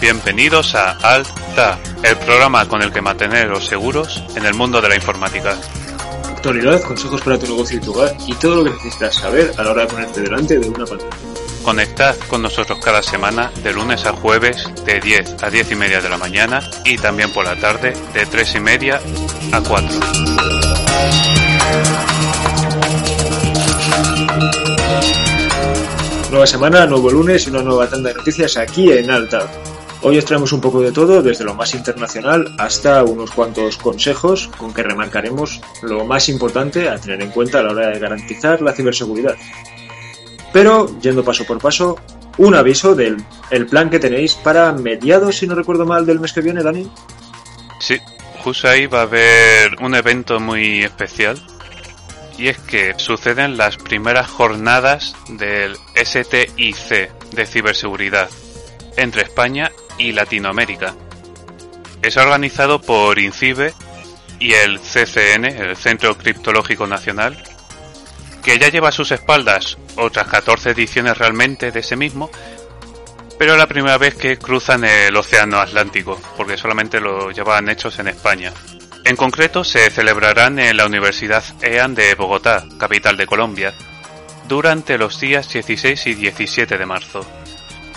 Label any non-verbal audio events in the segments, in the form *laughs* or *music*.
Bienvenidos a Alta, el programa con el que manteneros seguros en el mundo de la informática. Actualidad, consejos para tu negocio y tu hogar y todo lo que necesitas saber a la hora de ponerte delante de una pantalla. Conectad con nosotros cada semana de lunes a jueves de 10 a 10 y media de la mañana y también por la tarde de 3 y media a 4. Nueva semana, nuevo lunes y una nueva tanda de noticias aquí en Alta. Hoy os traemos un poco de todo, desde lo más internacional hasta unos cuantos consejos con que remarcaremos lo más importante a tener en cuenta a la hora de garantizar la ciberseguridad. Pero, yendo paso por paso, un aviso del el plan que tenéis para mediados, si no recuerdo mal, del mes que viene, Dani. Sí, justo ahí va a haber un evento muy especial. Y es que suceden las primeras jornadas del STIC de ciberseguridad entre España y Latinoamérica. Es organizado por INCIBE y el CCN, el Centro Criptológico Nacional, que ya lleva a sus espaldas otras 14 ediciones realmente de ese mismo, pero la primera vez que cruzan el Océano Atlántico, porque solamente lo llevaban hechos en España. En concreto, se celebrarán en la Universidad EAN de Bogotá, capital de Colombia, durante los días 16 y 17 de marzo.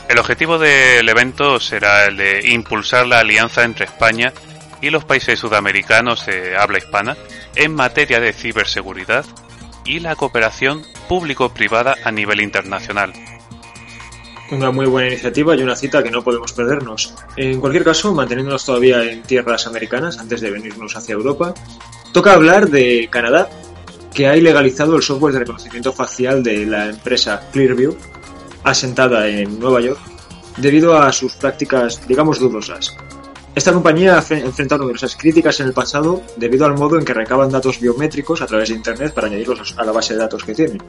El objetivo del evento será el de impulsar la alianza entre España y los países sudamericanos de habla hispana en materia de ciberseguridad y la cooperación público-privada a nivel internacional. Una muy buena iniciativa y una cita que no podemos perdernos. En cualquier caso, manteniéndonos todavía en tierras americanas antes de venirnos hacia Europa, toca hablar de Canadá, que ha ilegalizado el software de reconocimiento facial de la empresa Clearview asentada en Nueva York, debido a sus prácticas, digamos, dudosas. Esta compañía ha enfrentado numerosas críticas en el pasado debido al modo en que recaban datos biométricos a través de Internet para añadirlos a la base de datos que tienen,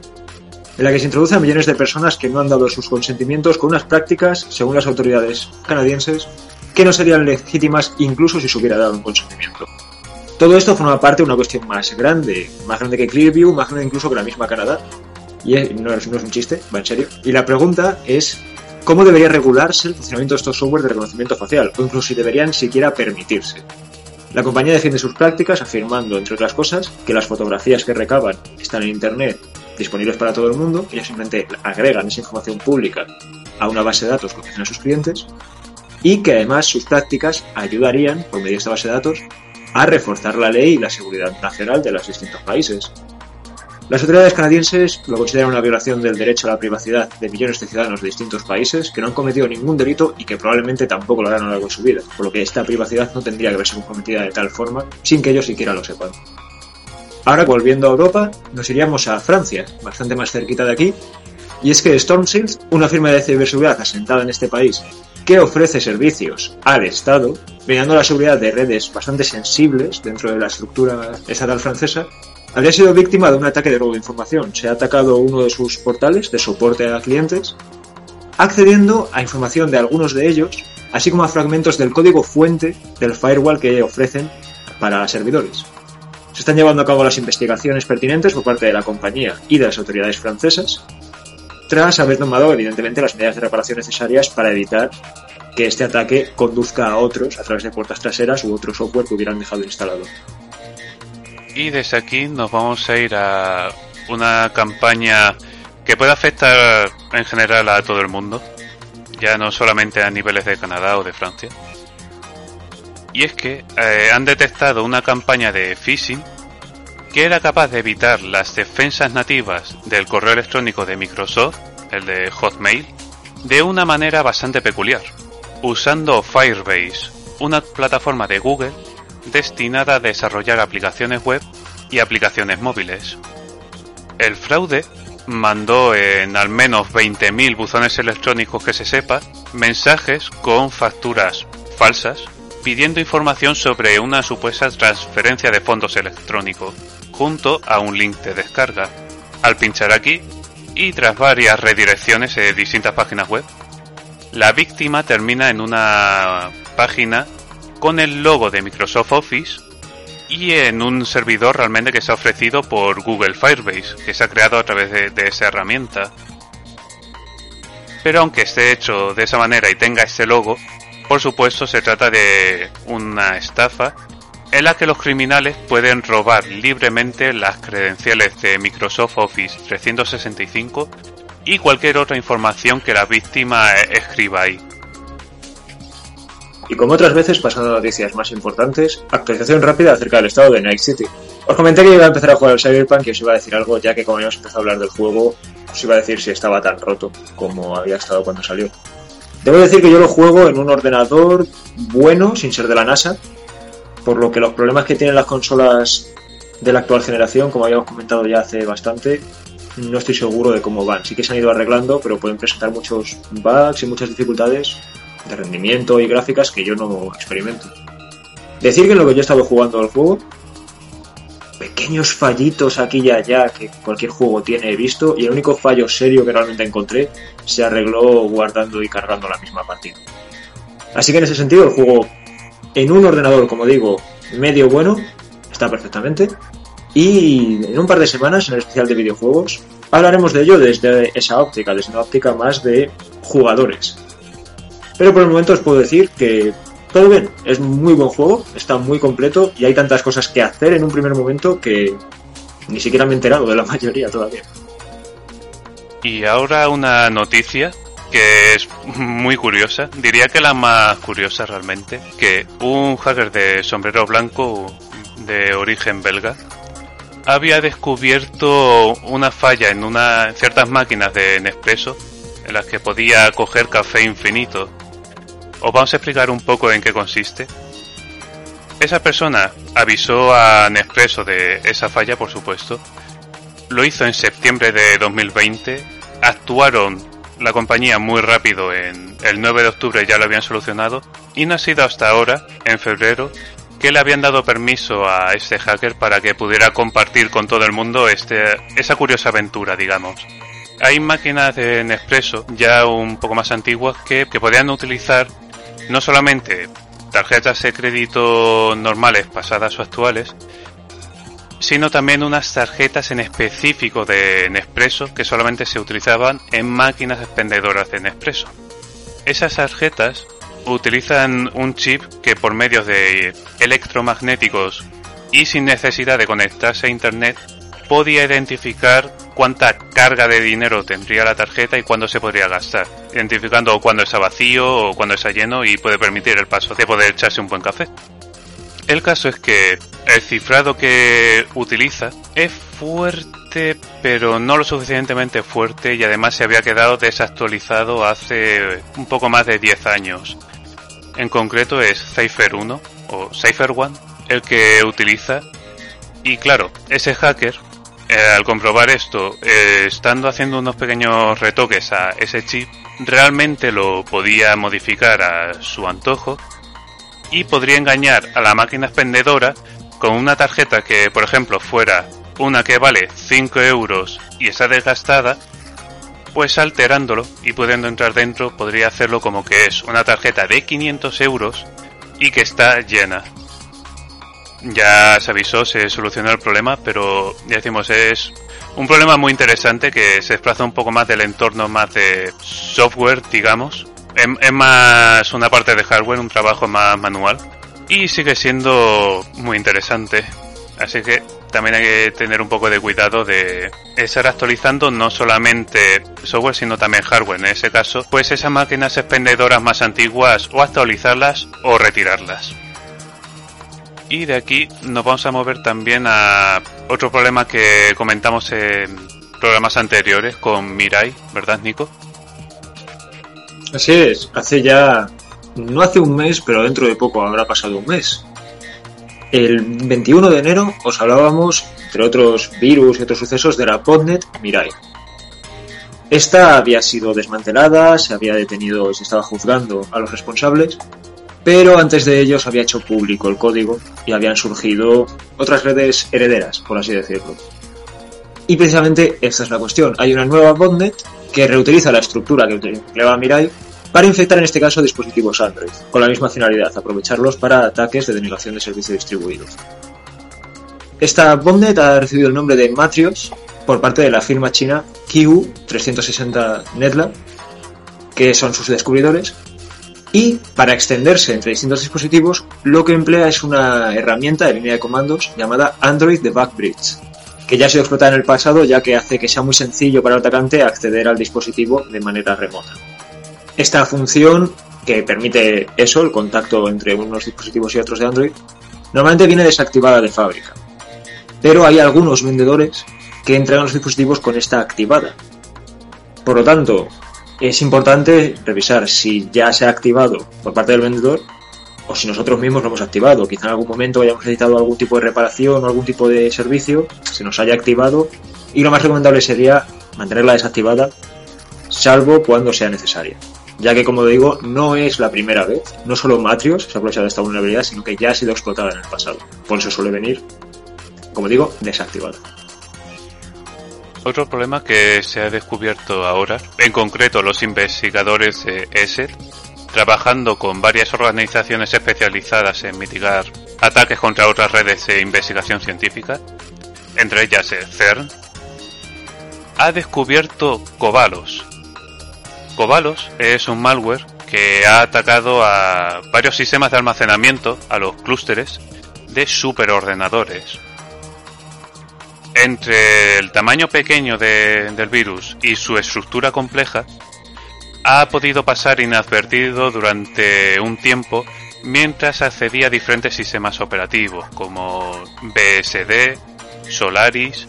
en la que se introducen millones de personas que no han dado sus consentimientos con unas prácticas, según las autoridades canadienses, que no serían legítimas incluso si se hubiera dado un consentimiento. Todo esto forma parte de una cuestión más grande, más grande que Clearview, más grande incluso que la misma Canadá, y no es, no es un chiste, va en serio. Y la pregunta es cómo debería regularse el funcionamiento de estos software de reconocimiento facial, o incluso si deberían siquiera permitirse. La compañía defiende sus prácticas afirmando, entre otras cosas, que las fotografías que recaban están en Internet disponibles para todo el mundo, ellos simplemente agregan esa información pública a una base de datos que ofrecen a sus clientes, y que además sus prácticas ayudarían, por medio de esta base de datos, a reforzar la ley y la seguridad nacional de los distintos países. Las autoridades canadienses lo consideran una violación del derecho a la privacidad de millones de ciudadanos de distintos países que no han cometido ningún delito y que probablemente tampoco lo harán a lo largo de su vida, por lo que esta privacidad no tendría que verse comprometida de tal forma sin que ellos siquiera lo sepan. Ahora, volviendo a Europa, nos iríamos a Francia, bastante más cerquita de aquí, y es que StormShield, una firma de ciberseguridad asentada en este país que ofrece servicios al Estado, brindando la seguridad de redes bastante sensibles dentro de la estructura estatal francesa, habría sido víctima de un ataque de robo de información. Se ha atacado uno de sus portales de soporte a clientes, accediendo a información de algunos de ellos, así como a fragmentos del código fuente del firewall que ofrecen para servidores. Se están llevando a cabo las investigaciones pertinentes por parte de la compañía y de las autoridades francesas, tras haber tomado evidentemente las medidas de reparación necesarias para evitar que este ataque conduzca a otros a través de puertas traseras u otro software que hubieran dejado instalado. Y desde aquí nos vamos a ir a una campaña que puede afectar en general a todo el mundo, ya no solamente a niveles de Canadá o de Francia. Y es que eh, han detectado una campaña de phishing que era capaz de evitar las defensas nativas del correo electrónico de Microsoft, el de Hotmail, de una manera bastante peculiar. usando Firebase, una plataforma de Google destinada a desarrollar aplicaciones web y aplicaciones móviles. El fraude mandó en al menos 20.000 buzones electrónicos que se sepa mensajes con facturas falsas pidiendo información sobre una supuesta transferencia de fondos electrónicos junto a un link de descarga. Al pinchar aquí y tras varias redirecciones de distintas páginas web, la víctima termina en una página con el logo de Microsoft Office y en un servidor realmente que se ha ofrecido por Google Firebase, que se ha creado a través de, esa herramienta. Pero aunque esté hecho de esa manera y tenga este logo, por supuesto se trata de una estafa en la que los criminales pueden robar libremente las credenciales de Microsoft Office 365 y cualquier otra información que la víctima escriba ahí. Y como otras veces, pasando noticias más importantes, actualización rápida acerca del estado de Night City. Os comenté que iba a empezar a jugar al Cyberpunk y os iba a decir algo, ya que como habíamos empezado a hablar del juego, os iba a decir si estaba tan roto como había estado cuando salió. Debo decir que yo lo juego en un ordenador bueno, sin ser de la NASA, por lo que los problemas que tienen las consolas de la actual generación, como habíamos comentado ya hace bastante, no estoy seguro de cómo van. Sí que se han ido arreglando, pero pueden presentar muchos bugs y muchas dificultades de rendimiento y gráficas que yo no experimento. Decir que en lo que yo he estado jugando al juego, pequeños fallitos aquí y allá que cualquier juego tiene he visto, y el único fallo serio que realmente encontré se arregló guardando y cargando la misma partida. Así que en ese sentido el juego, en un ordenador, como digo, medio bueno, está perfectamente. Y en un par de semanas, en el especial de videojuegos, hablaremos de ello desde esa óptica, desde una óptica más de jugadores. Pero por el momento os puedo decir que todo bien, es muy buen juego, está muy completo y hay tantas cosas que hacer en un primer momento que ni siquiera me he enterado de la *laughs* mayoría todavía. Y ahora una noticia que es muy curiosa, diría que la más curiosa realmente, que un hacker de sombrero blanco de origen belga había descubierto una falla en una ciertas máquinas de Nespresso en las que podía coger café infinito os vamos a explicar un poco en qué consiste. Esa persona avisó a Nespresso de esa falla, por supuesto. Lo hizo en septiembre de 2020. Actuaron la compañía muy rápido en el 9 de octubre ya lo habían solucionado y no ha sido hasta ahora, en febrero, que le habían dado permiso a este hacker para que pudiera compartir con todo el mundo este, esa curiosa aventura, digamos. Hay máquinas de Nespresso ya un poco más antiguas que, que podían utilizar no solamente tarjetas de crédito normales pasadas o actuales, sino también unas tarjetas en específico de Nespresso que solamente se utilizaban en máquinas expendedoras de Nespresso. Esas tarjetas utilizan un chip que por medio de electromagnéticos y sin necesidad de conectarse a internet podía identificar cuánta carga de dinero tendría la tarjeta y cuándo se podría gastar, identificando cuándo está vacío o cuándo está lleno y puede permitir el paso de poder echarse un buen café. El caso es que el cifrado que utiliza es fuerte, pero no lo suficientemente fuerte y además se había quedado desactualizado hace un poco más de 10 años. En concreto es Cypher 1 o Cypher 1 el que utiliza y claro, ese hacker eh, al comprobar esto, eh, estando haciendo unos pequeños retoques a ese chip, realmente lo podía modificar a su antojo y podría engañar a la máquina expendedora con una tarjeta que, por ejemplo, fuera una que vale 5 euros y está desgastada, pues alterándolo y pudiendo entrar dentro podría hacerlo como que es una tarjeta de 500 euros y que está llena ya se avisó, se solucionó el problema, pero ya decimos, es un problema muy interesante que se desplaza un poco más del entorno más de software, digamos. Es, más una parte de hardware, un trabajo más manual. Y sigue siendo muy interesante. Así que también hay que tener un poco de cuidado de estar actualizando no solamente software sino también hardware. En ese caso, pues esas máquinas expendedoras más antiguas o actualizarlas o retirarlas. Y de aquí nos vamos a mover también a otro problema que comentamos en programas anteriores con Mirai, ¿verdad, Nico? Así es, hace ya no hace un mes, pero dentro de poco habrá pasado un mes. El 21 de enero os hablábamos, entre otros virus y otros sucesos, de la botnet Mirai. Esta había sido desmantelada, se había detenido y se estaba juzgando a los responsables, pero antes de ello se había hecho público el código y habían surgido otras redes herederas, por así decirlo. Y precisamente esta es la cuestión. Hay una nueva botnet que reutiliza la estructura que empleaba Mirai para infectar en este caso dispositivos Android, con la misma finalidad, aprovecharlos para ataques de denegación de servicio distribuido. Esta botnet ha recibido el nombre de Matrios por parte de la firma china QU360 NetLab, que son sus descubridores, y para extenderse entre distintos dispositivos, lo que emplea es una herramienta de línea de comandos llamada Android Debug Bridge, que ya ha sido explotada en el pasado ya que hace que sea muy sencillo para el atacante acceder al dispositivo de manera remota. Esta función, que permite eso, el contacto entre unos dispositivos y otros de Android, normalmente viene desactivada de fábrica. Pero hay algunos vendedores que entregan los dispositivos con esta activada. Por lo tanto, es importante revisar si ya se ha activado por parte del vendedor o si nosotros mismos lo hemos activado. Quizá en algún momento hayamos necesitado algún tipo de reparación o algún tipo de servicio, se nos haya activado y lo más recomendable sería mantenerla desactivada salvo cuando sea necesaria. Ya que, como digo, no es la primera vez, no solo Matrios se ha aprovechado de esta vulnerabilidad, sino que ya ha sido explotada en el pasado. Por eso suele venir, como digo, desactivada. Otro problema que se ha descubierto ahora, en concreto los investigadores de ESET, trabajando con varias organizaciones especializadas en mitigar ataques contra otras redes de investigación científica, entre ellas el CERN, ha descubierto Cobalos. Cobalos es un malware que ha atacado a varios sistemas de almacenamiento, a los clústeres de superordenadores entre el tamaño pequeño del virus y su estructura compleja, ha podido pasar inadvertido durante un tiempo mientras accedía a diferentes sistemas operativos como BSD, Solaris,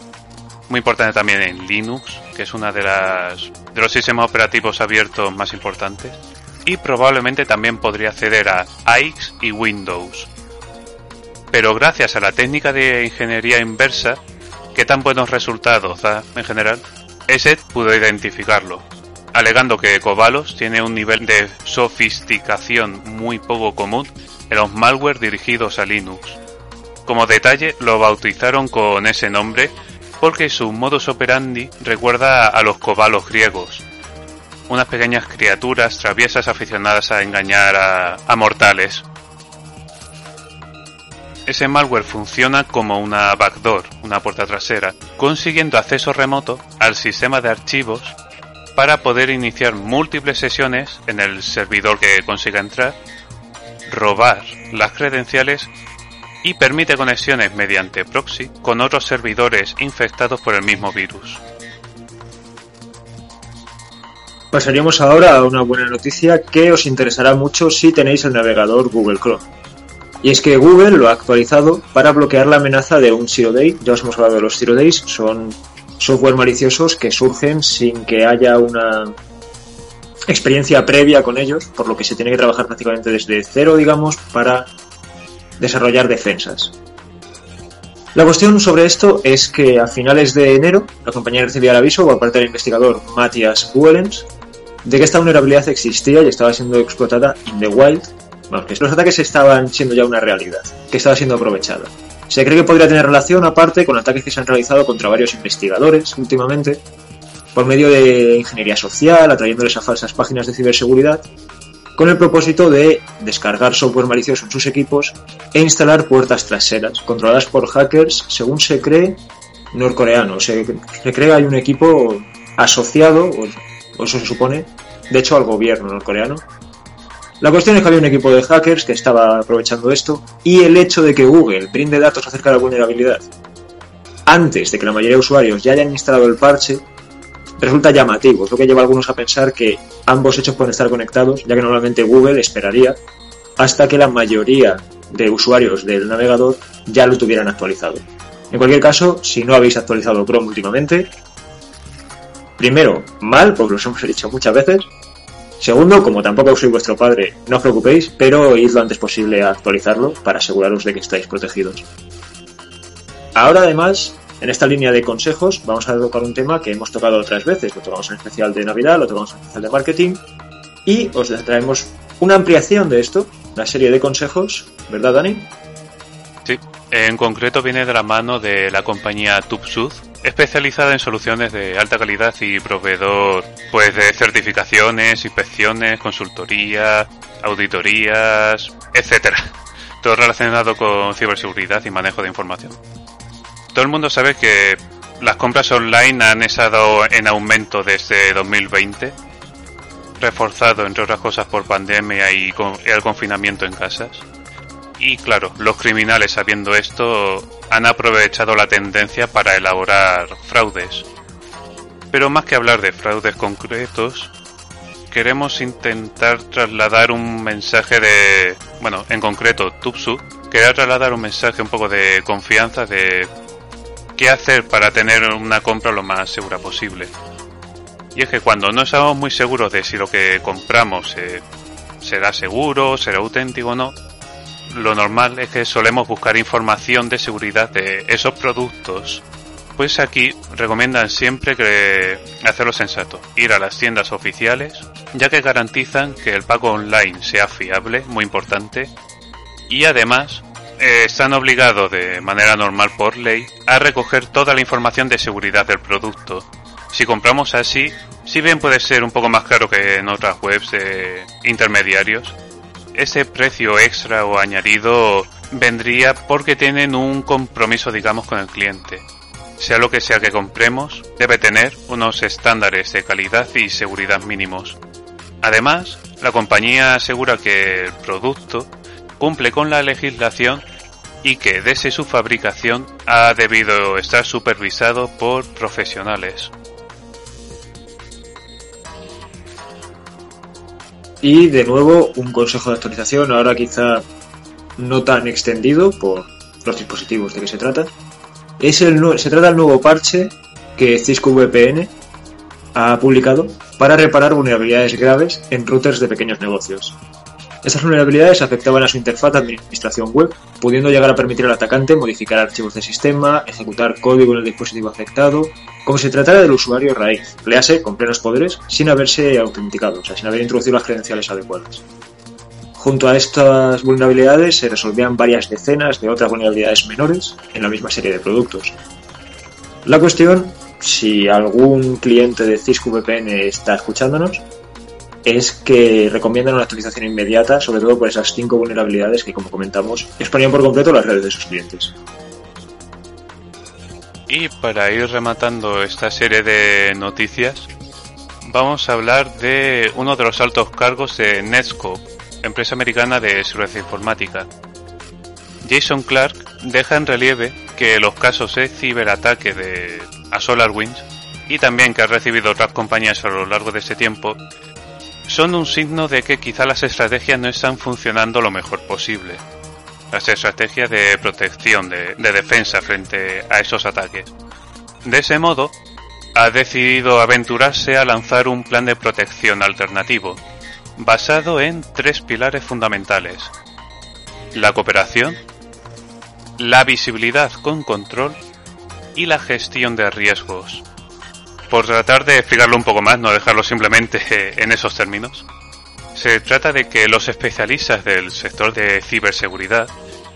muy importante también en Linux, que es una de de los sistemas operativos abiertos más importantes, y probablemente también podría acceder a AIX y Windows. Pero gracias a la técnica de ingeniería inversa, qué tan buenos resultados da en general, ESET pudo identificarlo, alegando que Cobalos tiene un nivel de sofisticación muy poco común en los malware dirigidos a Linux. Como detalle, lo bautizaron con ese nombre porque su modus operandi recuerda a los cobalos griegos, unas pequeñas criaturas traviesas aficionadas a engañar a mortales. Ese malware funciona como una backdoor, una puerta trasera, consiguiendo acceso remoto al sistema de archivos para poder iniciar múltiples sesiones en el servidor que consiga entrar, robar las credenciales y permite conexiones mediante proxy con otros servidores infectados por el mismo virus. Pasaríamos ahora a una buena noticia que os interesará mucho si tenéis el navegador Google Chrome. Y es que Google lo ha actualizado para bloquear la amenaza de un Zero Day. Ya os hemos hablado de los Zero Days, son software maliciosos que surgen sin que haya una experiencia previa con ellos, por lo que se tiene que trabajar prácticamente desde cero, digamos, para desarrollar defensas. La cuestión sobre esto es que a finales de enero la compañía recibía el aviso por parte del investigador Matthias Buelens de que esta vulnerabilidad existía y estaba siendo explotada in the wild los ataques estaban siendo ya una realidad, que estaba siendo aprovechada. Se cree que podría tener relación, aparte, con ataques que se han realizado contra varios investigadores últimamente, por medio de ingeniería social, atrayéndoles a falsas páginas de ciberseguridad, con el propósito de descargar software malicioso en sus equipos e instalar puertas traseras, controladas por hackers, según se cree, norcoreanos. Se, cree que hay un equipo asociado, o eso se supone, de hecho al gobierno norcoreano, la cuestión es que había un equipo de hackers que estaba aprovechando esto y el hecho de que Google brinde datos acerca de la vulnerabilidad antes de que la mayoría de usuarios ya hayan instalado el parche resulta llamativo, es lo que lleva a algunos a pensar que ambos hechos pueden estar conectados, ya que normalmente Google esperaría hasta que la mayoría de usuarios del navegador ya lo tuvieran actualizado. En cualquier caso, si no habéis actualizado Chrome últimamente, primero, mal, porque lo hemos dicho muchas veces, Segundo, como tampoco soy vuestro padre, no os preocupéis, pero id lo antes posible a actualizarlo para aseguraros de que estáis protegidos. Ahora además, en esta línea de consejos, vamos a tocar un tema que hemos tocado otras veces. Lo tocamos en especial de Navidad, lo tocamos en especial de marketing y os traemos una ampliación de esto, una serie de consejos, ¿verdad Dani? Sí, en concreto viene de la mano de la compañía TubSud, especializada en soluciones de alta calidad y proveedor pues de certificaciones, inspecciones, consultoría, auditorías, etcétera. Todo relacionado con ciberseguridad y manejo de información. Todo el mundo sabe que las compras online han estado en aumento desde 2020, reforzado entre otras cosas por pandemia y el confinamiento en casas. Y claro, los criminales sabiendo esto han aprovechado la tendencia para elaborar fraudes. Pero más que hablar de fraudes concretos, queremos intentar trasladar un mensaje de, bueno, en concreto, Tupsu, quería trasladar un mensaje un poco de confianza de qué hacer para tener una compra lo más segura posible. Y es que cuando no estamos muy seguros de si lo que compramos eh, será seguro, será auténtico o no, lo normal es que solemos buscar información de seguridad de esos productos. Pues aquí recomiendan siempre que hacerlo sensato, ir a las tiendas oficiales, ya que garantizan que el pago online sea fiable, muy importante, y además eh, están obligados de manera normal por ley a recoger toda la información de seguridad del producto. Si compramos así, si bien puede ser un poco más caro que en otras webs de intermediarios, ese precio extra o añadido vendría porque tienen un compromiso, digamos, con el cliente. Sea lo que sea que compremos, debe tener unos estándares de calidad y seguridad mínimos. Además, la compañía asegura que el producto cumple con la legislación y que desde su fabricación ha debido estar supervisado por profesionales. Y de nuevo, un consejo de actualización, ahora quizá no tan extendido por los dispositivos de que se trata. Es el, se trata del nuevo parche que Cisco VPN ha publicado para reparar vulnerabilidades graves en routers de pequeños negocios. Estas vulnerabilidades afectaban a su interfaz de administración web, pudiendo llegar a permitir al atacante modificar archivos de sistema, ejecutar código en el dispositivo afectado, como si tratara del usuario raíz, léase con plenos poderes, sin haberse autenticado, o sea, sin haber introducido las credenciales adecuadas. Junto a estas vulnerabilidades se resolvían varias decenas de otras vulnerabilidades menores en la misma serie de productos. La cuestión, si algún cliente de Cisco VPN está escuchándonos, es que recomiendan una actualización inmediata, sobre todo por esas cinco vulnerabilidades que, como comentamos, exponían por completo las redes de sus clientes. Y para ir rematando esta serie de noticias, vamos a hablar de uno de los altos cargos de Netscope, empresa americana de seguridad informática. Jason Clark deja en relieve que los casos de ciberataque de a SolarWinds y también que ha recibido otras compañías a lo largo de este tiempo son un signo de que quizá las estrategias no están funcionando lo mejor posible. Las estrategias de protección, de, defensa frente a esos ataques. De ese modo, ha decidido aventurarse a lanzar un plan de protección alternativo, basado en tres pilares fundamentales. La cooperación, la visibilidad con control y la gestión de riesgos por tratar de explicarlo un poco más, no dejarlo simplemente en esos términos. Se trata de que los especialistas del sector de ciberseguridad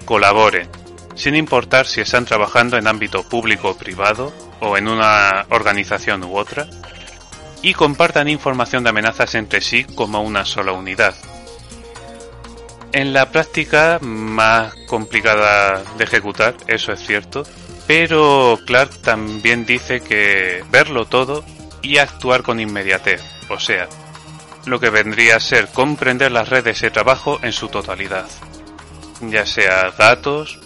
colaboren, sin importar si están trabajando en ámbito público o privado o en una organización u otra, y compartan información de amenazas entre sí como una sola unidad. En la práctica más complicada de ejecutar, eso es cierto, pero Clark también dice que verlo todo y actuar con inmediatez, o sea, lo que vendría a ser comprender las redes de trabajo en su totalidad, ya sea datos,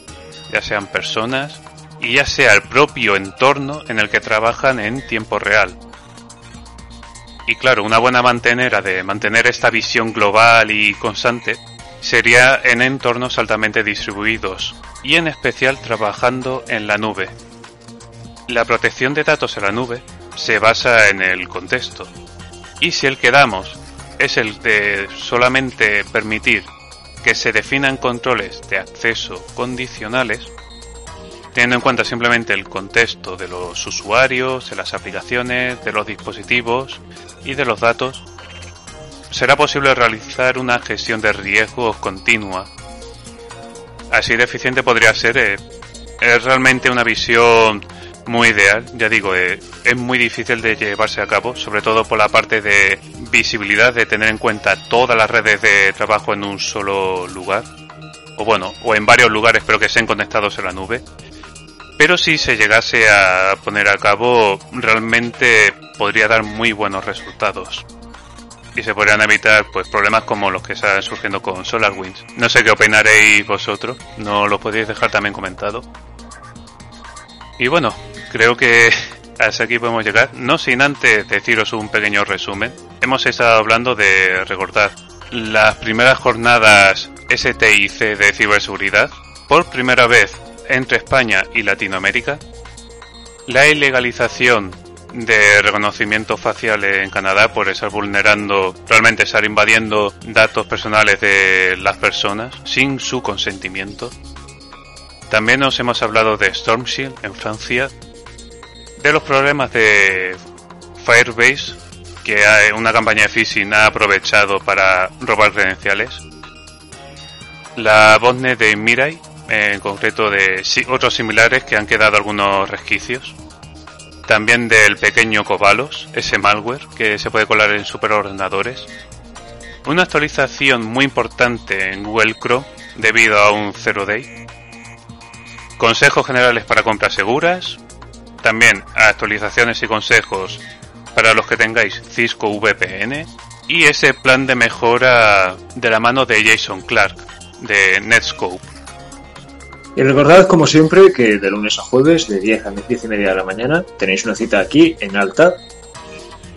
ya sean personas y ya sea el propio entorno en el que trabajan en tiempo real. Y claro, una buena mantenera de mantener esta visión global y constante sería en entornos altamente distribuidos, y en especial trabajando en la nube. La protección de datos en la nube se basa en el contexto, y si el que damos es el de solamente permitir que se definan controles de acceso condicionales, teniendo en cuenta simplemente el contexto de los usuarios, de las aplicaciones, de los dispositivos y de los datos, será posible realizar una gestión de riesgos continua. Así de eficiente podría ser. Eh, es realmente una visión muy ideal, ya digo, eh, es muy difícil de llevarse a cabo, sobre todo por la parte de visibilidad, de tener en cuenta todas las redes de trabajo en un solo lugar, o bueno, o en varios lugares pero que estén conectados en la nube. Pero si se llegase a poner a cabo, realmente podría dar muy buenos resultados. Y se podrían evitar pues problemas como los que están surgiendo con SolarWinds. No sé qué opinaréis vosotros, no lo podéis dejar también comentado. Y bueno, creo que *laughs* hasta aquí podemos llegar, no sin antes deciros un pequeño resumen. Hemos estado hablando de recordar las primeras jornadas STIC de ciberseguridad, por primera vez entre España y Latinoamérica, la ilegalización de reconocimiento facial en Canadá por estar vulnerando, realmente estar invadiendo datos personales de las personas sin su consentimiento. También nos hemos hablado de Stormshield en Francia, de los problemas de Firebase, que una campaña de phishing ha aprovechado para robar credenciales, la botnet de Mirai, en concreto de otros similares que han quedado algunos resquicios, también del pequeño Cobalos, ese malware que se puede colar en superordenadores, una actualización muy importante en Google Chrome debido a un zero day, consejos generales para compras seguras, también actualizaciones y consejos para los que tengáis Cisco VPN y ese plan de mejora de la mano de Jason Clark de Netscope. Y recordad, como siempre, que de lunes a jueves, de 10 a 10 y media de la mañana, tenéis una cita aquí en Alta.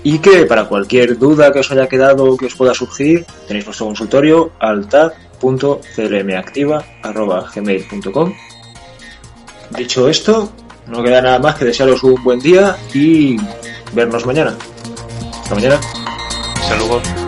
Y que para cualquier duda que os haya quedado o que os pueda surgir, tenéis nuestro consultorio alta.clmactiva.gmail.com Dicho esto, no queda nada más que desearos un buen día y vernos mañana. Hasta mañana. Saludos.